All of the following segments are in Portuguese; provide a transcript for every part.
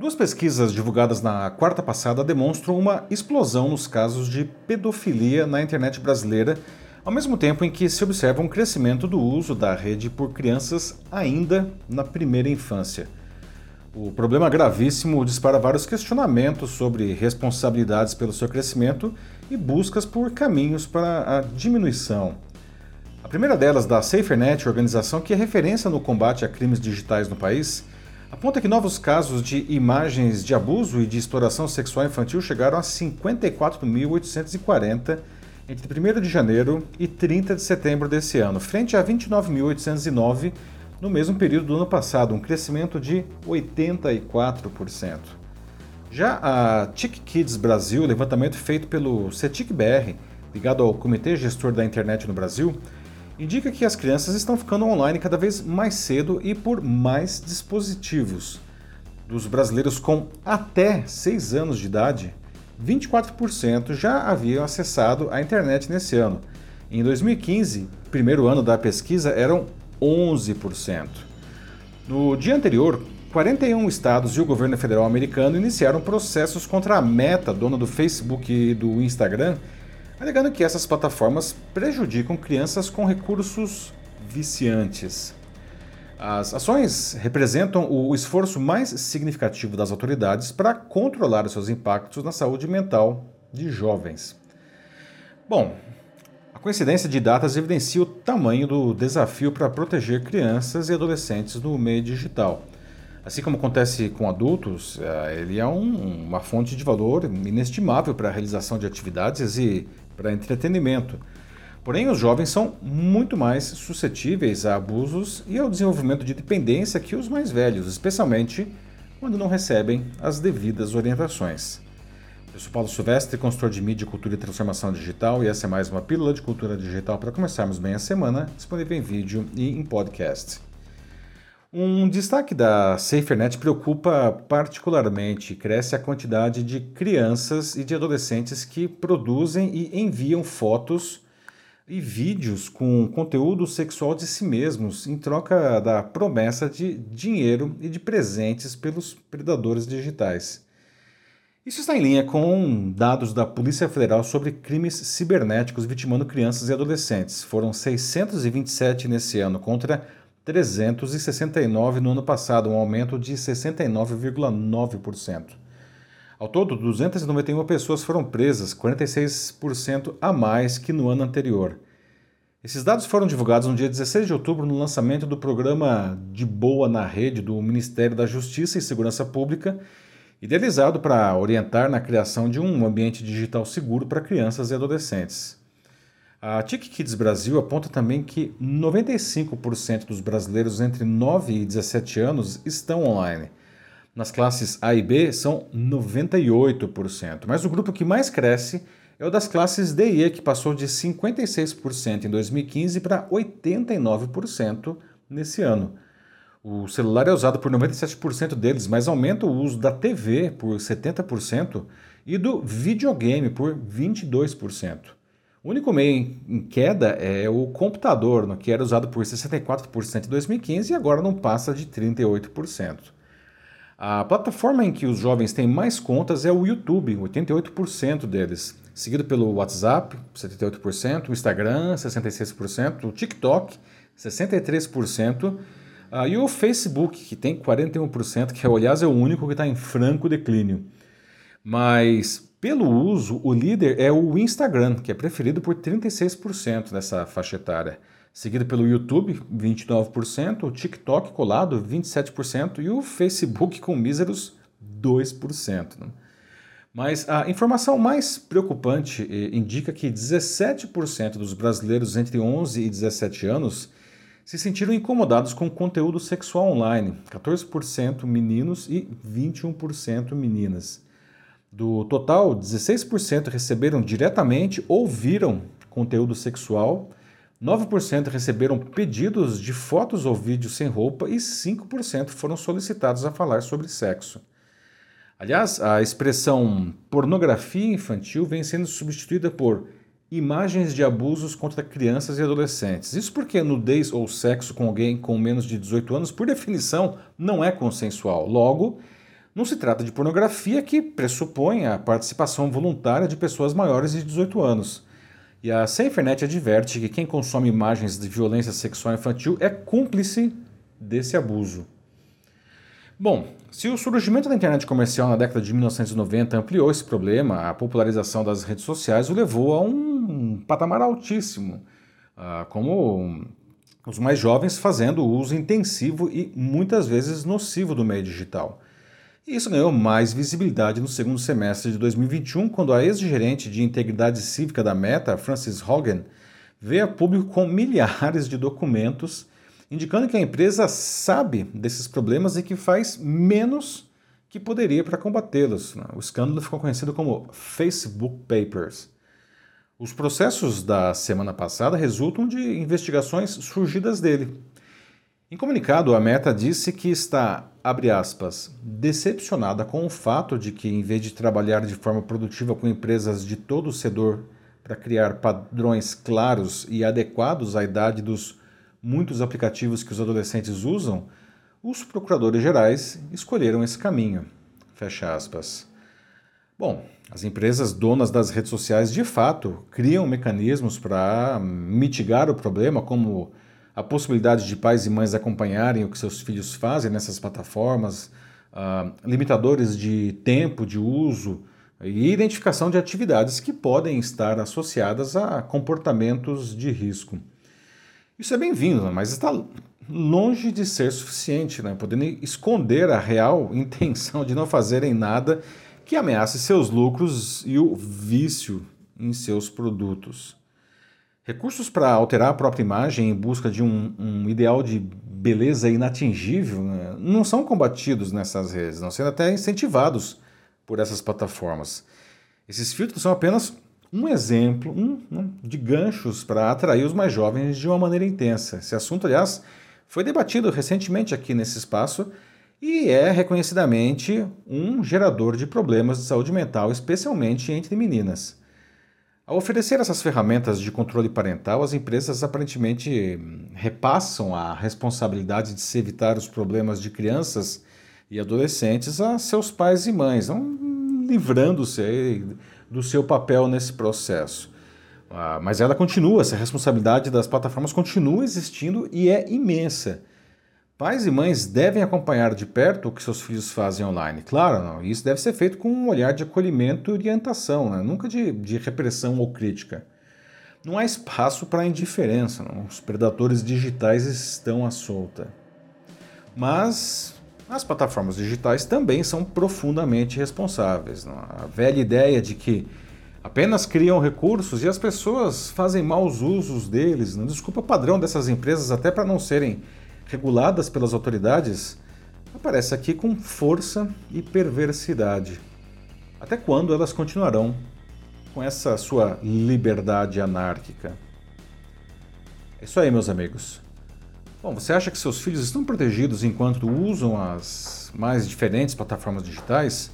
Duas pesquisas divulgadas na quarta passada demonstram uma explosão nos casos de pedofilia na internet brasileira, ao mesmo tempo em que se observa um crescimento do uso da rede por crianças ainda na primeira infância. O problema gravíssimo dispara vários questionamentos sobre responsabilidades pelo seu crescimento e buscas por caminhos para a diminuição. A primeira delas, da SaferNet, organização que é referência no combate a crimes digitais no país, aponta que novos casos de imagens de abuso e de exploração sexual infantil chegaram a 54.840 entre 1 de janeiro e 30 de setembro desse ano, frente a 29.809 no mesmo período do ano passado, um crescimento de 84%. Já a TIC Kids Brasil, levantamento feito pelo CETIC BR, ligado ao Comitê Gestor da Internet no Brasil, indica que as crianças estão ficando online cada vez mais cedo e por mais dispositivos. Dos brasileiros com até 6 anos de idade, 24% já haviam acessado a internet nesse ano. Em 2015, primeiro ano da pesquisa, eram 11%. No dia anterior, 41 estados e o governo federal americano iniciaram processos contra a Meta, dona do Facebook e do Instagram, alegando que essas plataformas prejudicam crianças com recursos viciantes. As ações representam o esforço mais significativo das autoridades para controlar os seus impactos na saúde mental de jovens. Bom, a coincidência de datas evidencia o tamanho do desafio para proteger crianças e adolescentes no meio digital. Assim como acontece com adultos, eh, ele é um, uma fonte de valor inestimável para a realização de atividades e para entretenimento. Porém, os jovens são muito mais suscetíveis a abusos e ao desenvolvimento de dependência que os mais velhos, especialmente quando não recebem as devidas orientações. Eu sou Paulo Silvestre, consultor de mídia, cultura e transformação digital, e essa é mais uma pílula de cultura digital para começarmos bem a semana, disponível em vídeo e em podcast. Um destaque da SaferNet preocupa particularmente, cresce a quantidade de crianças e de adolescentes que produzem e enviam fotos e vídeos com conteúdo sexual de si mesmos em troca da promessa de dinheiro e de presentes pelos predadores digitais. Isso está em linha com dados da Polícia Federal sobre crimes cibernéticos vitimando crianças e adolescentes. Foram 627 nesse ano contra 369 no ano passado, um aumento de 69,9%. Ao todo, 291 pessoas foram presas, 46% a mais que no ano anterior. Esses dados foram divulgados no dia 16 de outubro no lançamento do programa De Boa na Rede do Ministério da Justiça e Segurança Pública, idealizado para orientar na criação de um ambiente digital seguro para crianças e adolescentes. A TIC Kids Brasil aponta também que 95% dos brasileiros entre 9 e 17 anos estão online. Nas classes A e B são 98%, mas o grupo que mais cresce é o das classes D e E, que passou de 56% em 2015 para 89% nesse ano. O celular é usado por 97% deles, mas aumenta o uso da TV por 70% e do videogame por 22%. O único meio em queda é o computador, que era usado por 64% em 2015 e agora não passa de 38%. A plataforma em que os jovens têm mais contas é o YouTube, 88% deles, seguido pelo WhatsApp, 78%, o Instagram, 66%, o TikTok, 63%, uh, e o Facebook, que tem 41%, que aliás é o único que está em franco declínio. Mas pelo uso, o líder é o Instagram, que é preferido por 36% nessa faixa etária, seguido pelo YouTube, 29%, o TikTok colado, 27% e o Facebook com míseros 2%. Né? Mas a informação mais preocupante eh, indica que 17% dos brasileiros entre 11 e 17 anos se sentiram incomodados com conteúdo sexual online, 14% meninos e 21% meninas. Do total, 16% receberam diretamente ou viram conteúdo sexual, 9% receberam pedidos de fotos ou vídeos sem roupa e 5% foram solicitados a falar sobre sexo. Aliás, a expressão pornografia infantil vem sendo substituída por imagens de abusos contra crianças e adolescentes. Isso porque nudez ou sexo com alguém com menos de 18 anos, por definição, não é consensual. Logo, Não se trata de pornografia que pressupõe a participação voluntária de pessoas maiores de 18 anos. E a SaferNet adverte que quem consome imagens de violência sexual infantil é cúmplice desse abuso. Bom, se o surgimento da internet comercial na década de 1990 ampliou esse problema, a popularização das redes sociais o levou a um patamar altíssimo, ah, como os mais jovens fazendo uso intensivo e muitas vezes nocivo do meio digital. E isso ganhou mais visibilidade no segundo semestre de 2021, quando a ex-gerente de integridade cívica da Meta, Frances Hogan, veio a público com milhares de documentos indicando que a empresa sabe desses problemas e que faz menos que poderia para combatê-los. O escândalo ficou conhecido como Facebook Papers. Os processos da semana passada resultam de investigações surgidas dele. Em comunicado, a Meta disse que está, abre aspas, decepcionada com o fato de que, em vez de trabalhar de forma produtiva com empresas de todo o setor para criar padrões claros e adequados à idade dos muitos aplicativos que os adolescentes usam, os procuradores gerais escolheram esse caminho. Fecha aspas. Bom, as empresas donas das redes sociais de fato criam mecanismos para mitigar o problema, como a possibilidade de pais e mães acompanharem o que seus filhos fazem nessas plataformas, uh, limitadores de tempo de uso e identificação de atividades que podem estar associadas a comportamentos de risco. Isso é bem-vindo, né? mas está longe de ser suficiente, né? podendo esconder a real intenção de não fazerem nada que ameace seus lucros e o vício em seus produtos. Recursos para alterar a própria imagem em busca de um, um ideal de beleza inatingível né? não são combatidos nessas redes, não sendo até incentivados por essas plataformas. Esses filtros são apenas um exemplo um, um, de ganchos para atrair os mais jovens de uma maneira intensa. Esse assunto, aliás, foi debatido recentemente aqui nesse espaço e é reconhecidamente um gerador de problemas de saúde mental, especialmente entre meninas. Ao oferecer essas ferramentas de controle parental, as empresas aparentemente repassam a responsabilidade de se evitar os problemas de crianças e adolescentes a seus pais e mães, livrando-se do seu papel nesse processo. Ah, mas ela continua, essa responsabilidade das plataformas continua existindo e é imensa. Pais e mães devem acompanhar de perto o que seus filhos fazem online. Claro, não, isso deve ser feito com um olhar de acolhimento e orientação, né? nunca de, de, repressão ou crítica. Não há espaço para indiferença, não. os predadores digitais estão à solta. Mas as plataformas digitais também são profundamente responsáveis. Não? A velha ideia de que apenas criam recursos e as pessoas fazem maus usos deles, não? desculpa padrão dessas empresas, até para não serem reguladas pelas autoridades, aparece aqui com força e perversidade. Até quando elas continuarão com essa sua liberdade anárquica? É isso aí, meus amigos. Bom, você acha que seus filhos estão protegidos enquanto usam as mais diferentes plataformas digitais?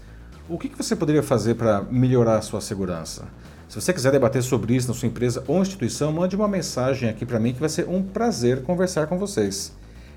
O que você poderia fazer para melhorar a sua segurança? Se você quiser debater sobre isso na sua empresa ou instituição, mande uma mensagem aqui para mim que vai ser um prazer conversar com vocês.